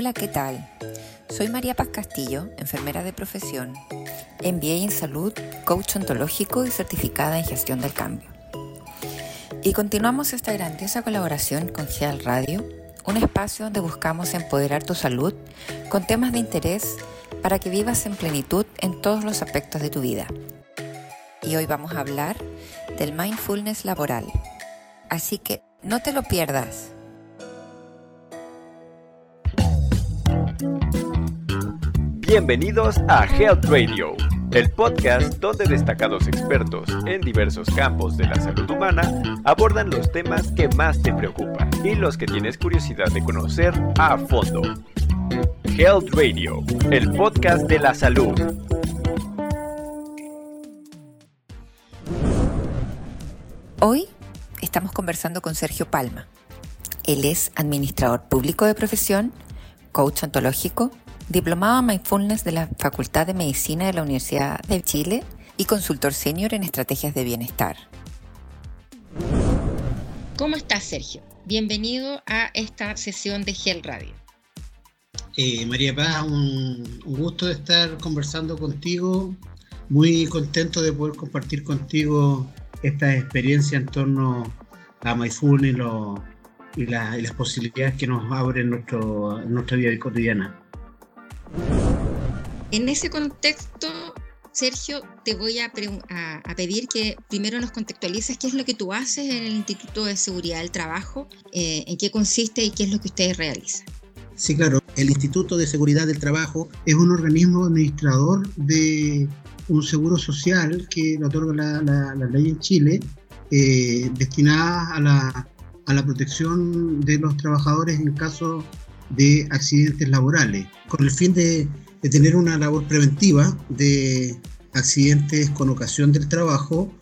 Hola, ¿qué tal? Soy María Paz Castillo, enfermera de profesión, MBA en salud, coach ontológico y certificada en gestión del cambio. Y continuamos esta grandiosa colaboración con GEAL Radio, un espacio donde buscamos empoderar tu salud con temas de interés para que vivas en plenitud en todos los aspectos de tu vida. Y hoy vamos a hablar del mindfulness laboral. Así que no te lo pierdas. Bienvenidos a Health Radio, el podcast donde destacados expertos en diversos campos de la salud humana abordan los temas que más te preocupan y los que tienes curiosidad de conocer a fondo. Health Radio, el podcast de la salud. Hoy estamos conversando con Sergio Palma. Él es administrador público de profesión, coach ontológico, diplomado en Mindfulness de la Facultad de Medicina de la Universidad de Chile y consultor senior en estrategias de bienestar. ¿Cómo estás, Sergio? Bienvenido a esta sesión de Gel Radio. Eh, María Paz, un, un, gusto de estar conversando contigo. Muy contento de poder compartir contigo esta experiencia en torno a Mindfulness y, y, la, y las posibilidades que nos abren nuestro, nuestra vida cotidiana. En ese contexto, Sergio, te voy a, a, pedir que primero nos contextualices qué es lo que tú haces en el Instituto de Seguridad del Trabajo, eh, en qué consiste y qué es lo que ustedes realizan. Sí, claro. El Instituto de Seguridad del Trabajo es un organismo administrador de un seguro social que lo otorga la, la, la ley en Chile, eh, destinada a la, a la protección de los trabajadores en caso de accidentes laborales, con el fin de tener una labor preventiva de accidentes con ocasión del trabajo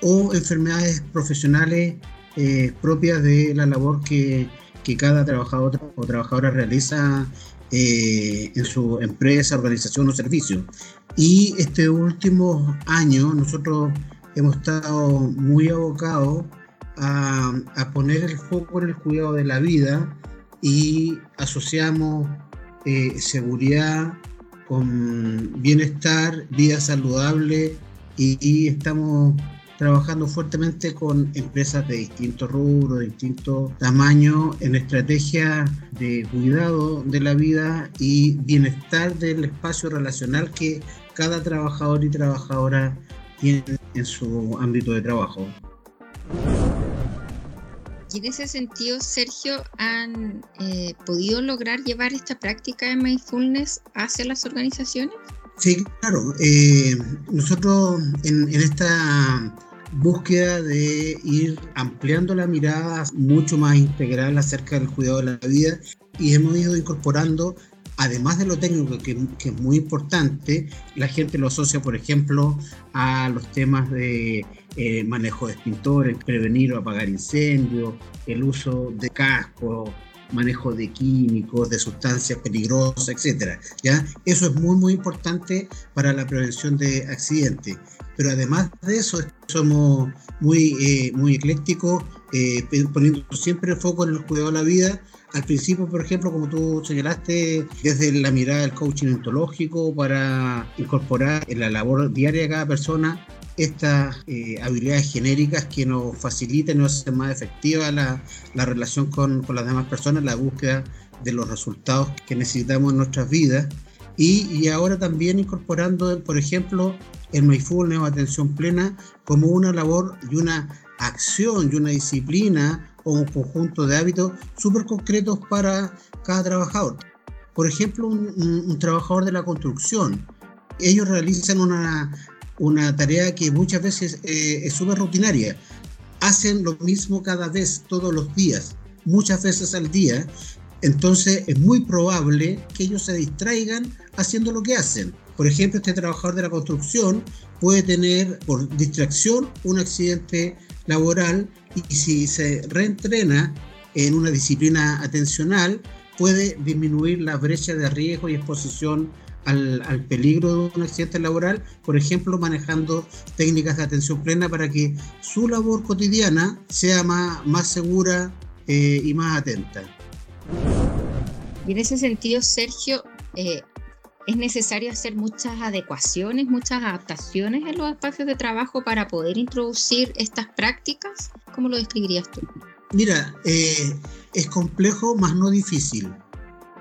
o enfermedades profesionales eh, propias de la labor que, que, cada trabajador o trabajadora realiza eh, en su empresa, organización o servicio. Y este último año nosotros hemos estado muy abocados a, poner el foco en el cuidado de la vida y asociamos eh, seguridad con bienestar, vida saludable y, estamos trabajando fuertemente con empresas de distintos rubros, de distintos tamaños, en estrategias de cuidado de la vida y bienestar del espacio relacional que cada trabajador y trabajadora tiene en su ámbito de trabajo. Y en ese sentido, Sergio, ¿han eh, podido lograr llevar esta práctica de mindfulness hacia las organizaciones? Sí, claro. Eh, nosotros en, esta búsqueda de ir ampliando la mirada mucho más integral acerca del cuidado de la vida y hemos ido incorporando además de lo técnico, que, es muy importante, la gente lo asocia, por ejemplo, a los temas de eh, manejo de extintores, prevenir o apagar incendios, el uso de casco, manejo de químicos, de sustancias peligrosas, etcétera. ¿ya? Eso es muy, muy importante para la prevención de accidentes. Pero además de eso, somos muy, eh, muy eclécticos, eh, poniendo siempre el foco en el cuidado de la vida, al principio, por ejemplo, como tú señalaste, desde la mirada del coaching ontológico para incorporar en la labor diaria de cada persona estas eh, habilidades genéricas que nos faciliten y nos hacen más efectiva la, la relación con, con, las demás personas, la búsqueda de los resultados que necesitamos en nuestras vidas. Y, y ahora también incorporando, por ejemplo, el mindfulness o atención plena como una labor y una acción y una disciplina o un conjunto de hábitos súper concretos para cada trabajador. Por ejemplo, un, un, trabajador de la construcción, ellos realizan una, una tarea que muchas veces eh, es súper rutinaria. Hacen lo mismo cada vez, todos los días, muchas veces al día. Entonces es muy probable que ellos se distraigan haciendo lo que hacen. Por ejemplo, este trabajador de la construcción puede tener por distracción un accidente laboral y si se reentrena en una disciplina atencional, puede disminuir la brecha de riesgo y exposición al, al, peligro de un accidente laboral, por ejemplo, manejando técnicas de atención plena para que su labor cotidiana sea más, más segura eh, y más atenta. Y en ese sentido, Sergio, eh, es necesario hacer muchas adecuaciones, muchas adaptaciones en los espacios de trabajo para poder introducir estas prácticas. ¿Cómo lo describirías tú? Mira, eh, es complejo, más no difícil.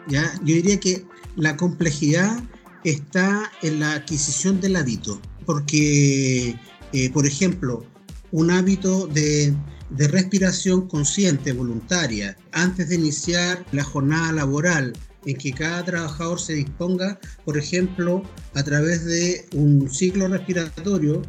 ¿ya? Yo diría que la complejidad está en la adquisición del hábito, porque, eh, por ejemplo, un hábito de, de respiración consciente, voluntaria, antes de iniciar la jornada laboral, en que cada trabajador se disponga, por ejemplo, a través de un ciclo respiratorio,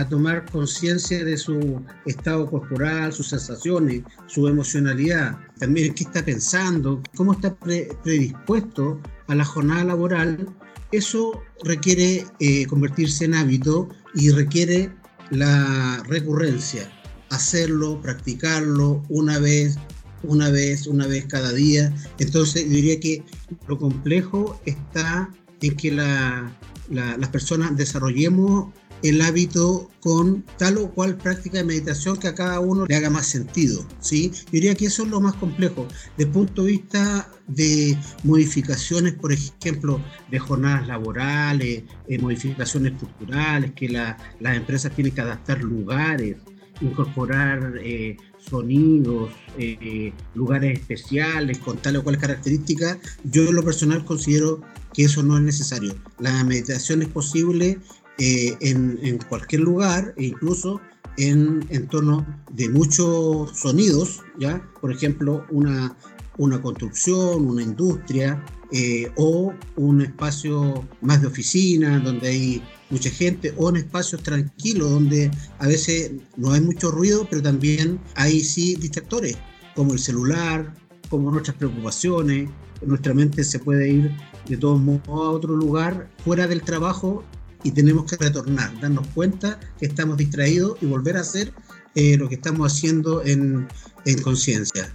a tomar conciencia de su estado corporal, sus sensaciones, su emocionalidad, también qué está pensando, cómo está predispuesto a la jornada laboral, eso requiere eh, convertirse en hábito y requiere la recurrencia, hacerlo, practicarlo una vez, una vez, una vez cada día. Entonces diría que lo complejo está en que las personas desarrollemos el hábito con tal o cual práctica de meditación que a cada uno le haga más sentido. ¿sí? Yo diría que eso es lo más complejo. Desde el punto de vista de modificaciones, por ejemplo, de jornadas laborales, eh, modificaciones estructurales, que las empresas tienen que adaptar lugares, incorporar eh, sonidos, eh, lugares especiales con tal o cual característica, yo en lo personal considero que eso no es necesario. La meditación es posible eh, en, cualquier lugar e incluso en entorno de muchos sonidos, ¿ya? Por ejemplo, una, una construcción, una industria eh, o un espacio más de oficina donde hay mucha gente o en espacios tranquilos donde a veces no hay mucho ruido, pero también hay sí distractores como el celular, como nuestras preocupaciones. Nuestra mente se puede ir de todos modos a otro lugar fuera del trabajo y tenemos que retornar, darnos cuenta que estamos distraídos y volver a hacer eh, lo que estamos haciendo en, en conciencia.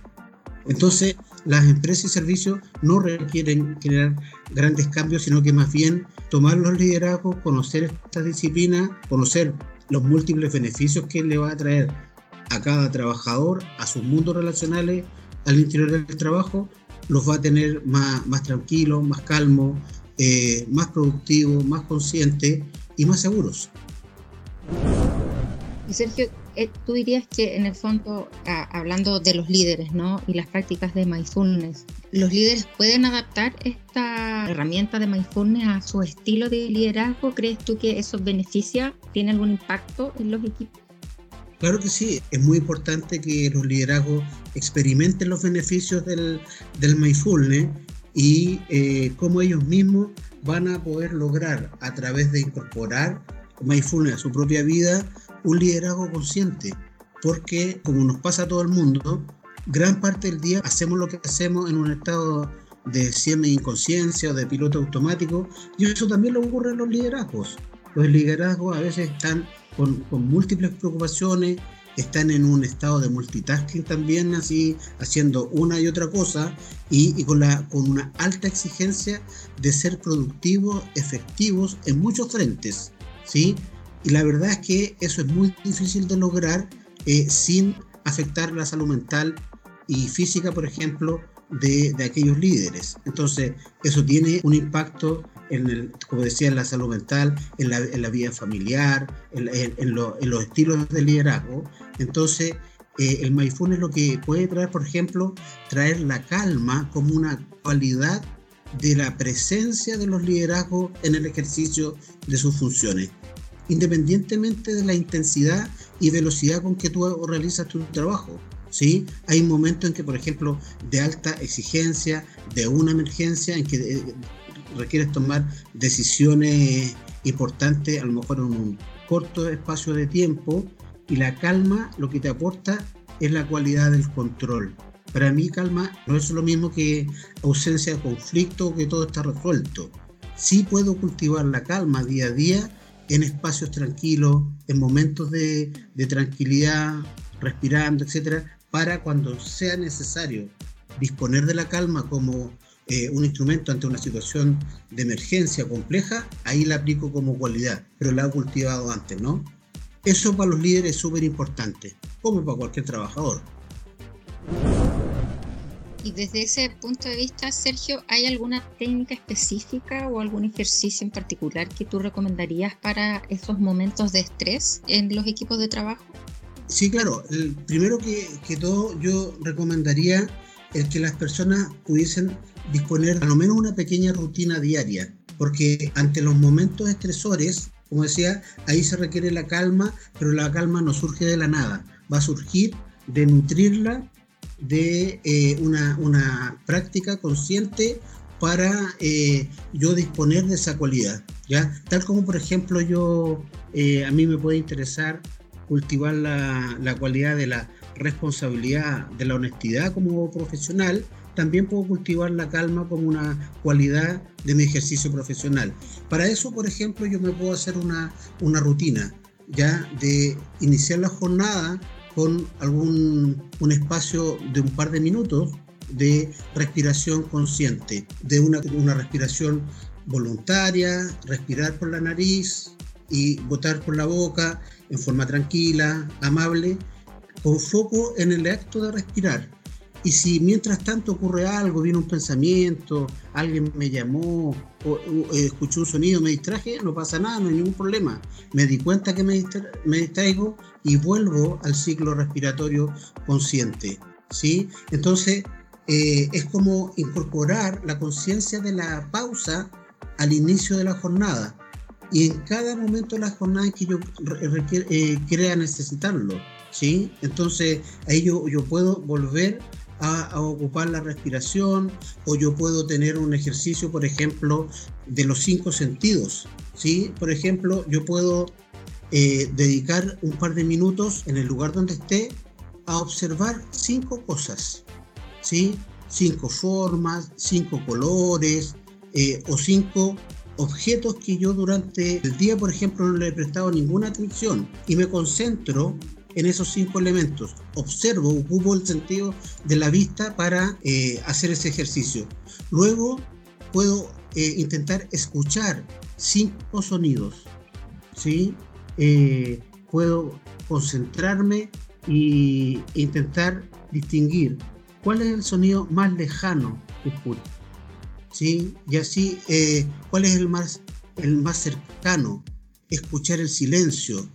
Entonces, las empresas y servicios no requieren crear grandes cambios, sino que más bien tomar los liderazgos, conocer esta disciplina, conocer los múltiples beneficios que le va a traer a cada trabajador, a sus mundos relacionales, al interior del trabajo, los va a tener más, más tranquilos, más calmos, eh, más productivos, más conscientes y más seguros. Y Sergio, eh, tú dirías que en el fondo, hablando de los líderes ¿no? y las prácticas de mindfulness, ¿los líderes pueden adaptar esta herramienta de mindfulness a su estilo de liderazgo? ¿Crees tú que eso beneficia, tiene algún impacto en los equipos? Claro que sí, es muy importante que los liderazgos experimenten los beneficios del, del mindfulness y eh, cómo ellos mismos van a poder lograr a través de incorporar mindfulness a su propia vida un liderazgo consciente, porque como nos pasa a todo el mundo, gran parte del día hacemos lo que hacemos en un estado de semi inconsciencia o de piloto automático, y eso también lo ocurre en los liderazgos. Los liderazgos a veces están con, con múltiples preocupaciones, están en un estado de multitasking también, así haciendo una y otra cosa y, con, la, con una alta exigencia de ser productivos, efectivos en muchos frentes, ¿sí? Y la verdad es que eso es muy difícil de lograr eh, sin afectar la salud mental y física, por ejemplo, de, de, aquellos líderes. Entonces, eso tiene un impacto en el, como decía, en la salud mental, en la, en la vida familiar, en, en, los estilos de liderazgo. Entonces, eh, el mindfulness lo que puede traer, por ejemplo, traer la calma como una cualidad de la presencia de los liderazgos en el ejercicio de sus funciones, independientemente de la intensidad y velocidad con que tú realizas tu trabajo. ¿sí? Hay momentos en que, por ejemplo, de alta exigencia, de una emergencia, en que eh, requieres tomar decisiones importantes, a lo mejor en un corto espacio de tiempo, y la calma lo que te aporta es la cualidad del control. Para mí calma no es lo mismo que ausencia de conflicto, que todo está resuelto. Sí puedo cultivar la calma día a día en espacios tranquilos, en momentos de, de tranquilidad, respirando, etcétera, para cuando sea necesario disponer de la calma como eh, un instrumento ante una situación de emergencia compleja, ahí la aplico como cualidad, pero la he cultivado antes, ¿no? Eso para los líderes es súper importante, como para cualquier trabajador. Y desde ese punto de vista, Sergio, ¿hay alguna técnica específica o algún ejercicio en particular que tú recomendarías para esos momentos de estrés en los equipos de trabajo? Sí, claro. El primero que, que todo, yo recomendaría el que las personas pudiesen disponer a lo menos una pequeña rutina diaria, porque ante los momentos estresores, como decía, ahí se requiere la calma, pero la calma no surge de la nada, va a surgir de nutrirla de eh, una, una, práctica consciente para eh, yo disponer de esa cualidad. ¿ya? Tal como, por ejemplo, yo, eh, a mí me puede interesar cultivar la, la, cualidad de la responsabilidad, de la honestidad como profesional, también puedo cultivar la calma como una cualidad de mi ejercicio profesional. Para eso, por ejemplo, yo me puedo hacer una, una rutina, ya de iniciar la jornada con algún un espacio de un par de minutos de respiración consciente, de una, una respiración voluntaria, respirar por la nariz y botar por la boca en forma tranquila, amable, con foco en el acto de respirar. Y si mientras tanto ocurre algo, viene un pensamiento, alguien me llamó, o, eh, escuché un sonido, me distraje, no pasa nada, no hay ningún problema. Me di cuenta que me, me distraigo y vuelvo al ciclo respiratorio consciente. ¿sí? Entonces, eh, es como incorporar la conciencia de la pausa al inicio de la jornada y en cada momento de la jornada que yo eh, crea necesitarlo. ¿Sí? Entonces, ahí yo, yo puedo volver a, ocupar la respiración o yo puedo tener un ejercicio, por ejemplo, de los cinco sentidos. ¿sí? Por ejemplo, yo puedo eh, dedicar un par de minutos en el lugar donde esté a observar cinco cosas, ¿sí? cinco formas, cinco colores eh, o cinco objetos que yo durante el día, por ejemplo, no le he prestado ninguna atención y me concentro en esos cinco elementos. Observo, ocupo el sentido de la vista para eh, hacer ese ejercicio. Luego puedo eh, intentar escuchar cinco sonidos. ¿sí? Eh, puedo concentrarme e intentar distinguir cuál es el sonido más lejano que escucho. ¿sí? Y así, cuál es el más, el más cercano. Escuchar el silencio,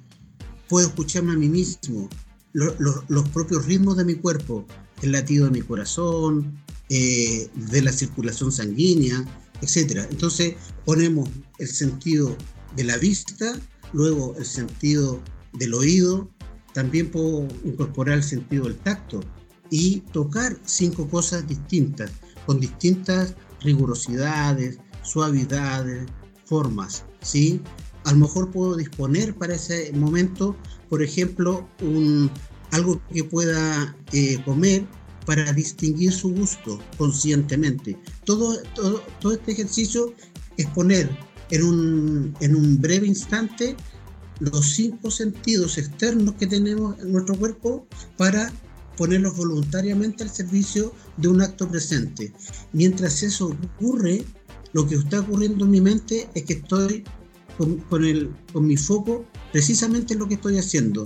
puedo escucharme a mí mismo, los propios ritmos de mi cuerpo, el latido de mi corazón, eh, de la circulación sanguínea, etc. Entonces ponemos el sentido de la vista, luego el sentido del oído, también puedo incorporar el sentido del tacto y tocar cinco cosas distintas, con distintas rigurosidades, suavidades, formas, ¿sí? A lo mejor puedo disponer para ese momento, por ejemplo, algo que pueda eh, comer para distinguir su gusto conscientemente. Todo, todo, todo este ejercicio es poner en un, en un breve instante los cinco sentidos externos que tenemos en nuestro cuerpo para ponerlos voluntariamente al servicio de un acto presente. Mientras eso ocurre, lo que está ocurriendo en mi mente es que estoy con, el, con mi foco precisamente en lo que estoy haciendo,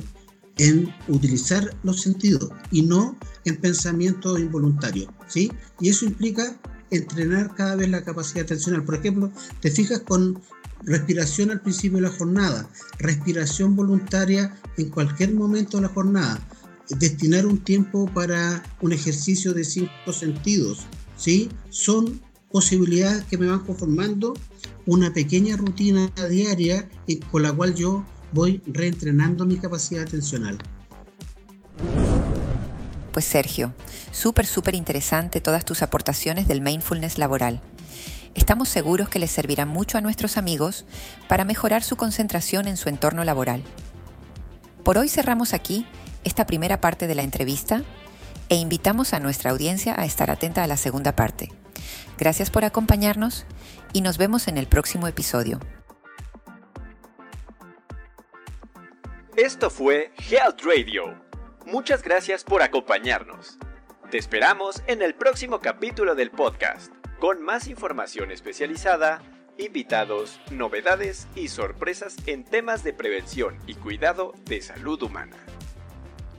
en utilizar los sentidos y no en pensamiento involuntario, ¿sí? Y eso implica entrenar cada vez la capacidad atencional. Por ejemplo, te fijas con respiración al principio de la jornada, respiración voluntaria en cualquier momento de la jornada, destinar un tiempo para un ejercicio de cinco sentidos, ¿sí? Son posibilidades que me van conformando una pequeña rutina diaria con la cual yo voy reentrenando mi capacidad atencional. Pues Sergio, súper, súper interesante todas tus aportaciones del mindfulness laboral. Estamos seguros que les servirá mucho a nuestros amigos para mejorar su concentración en su entorno laboral. Por hoy cerramos aquí esta primera parte de la entrevista e invitamos a nuestra audiencia a estar atenta a la segunda parte. Gracias por acompañarnos y nos vemos en el próximo episodio. Esto fue Health Radio. Muchas gracias por acompañarnos. Te esperamos en el próximo capítulo del podcast, con más información especializada, invitados, novedades y sorpresas en temas de prevención y cuidado de salud humana.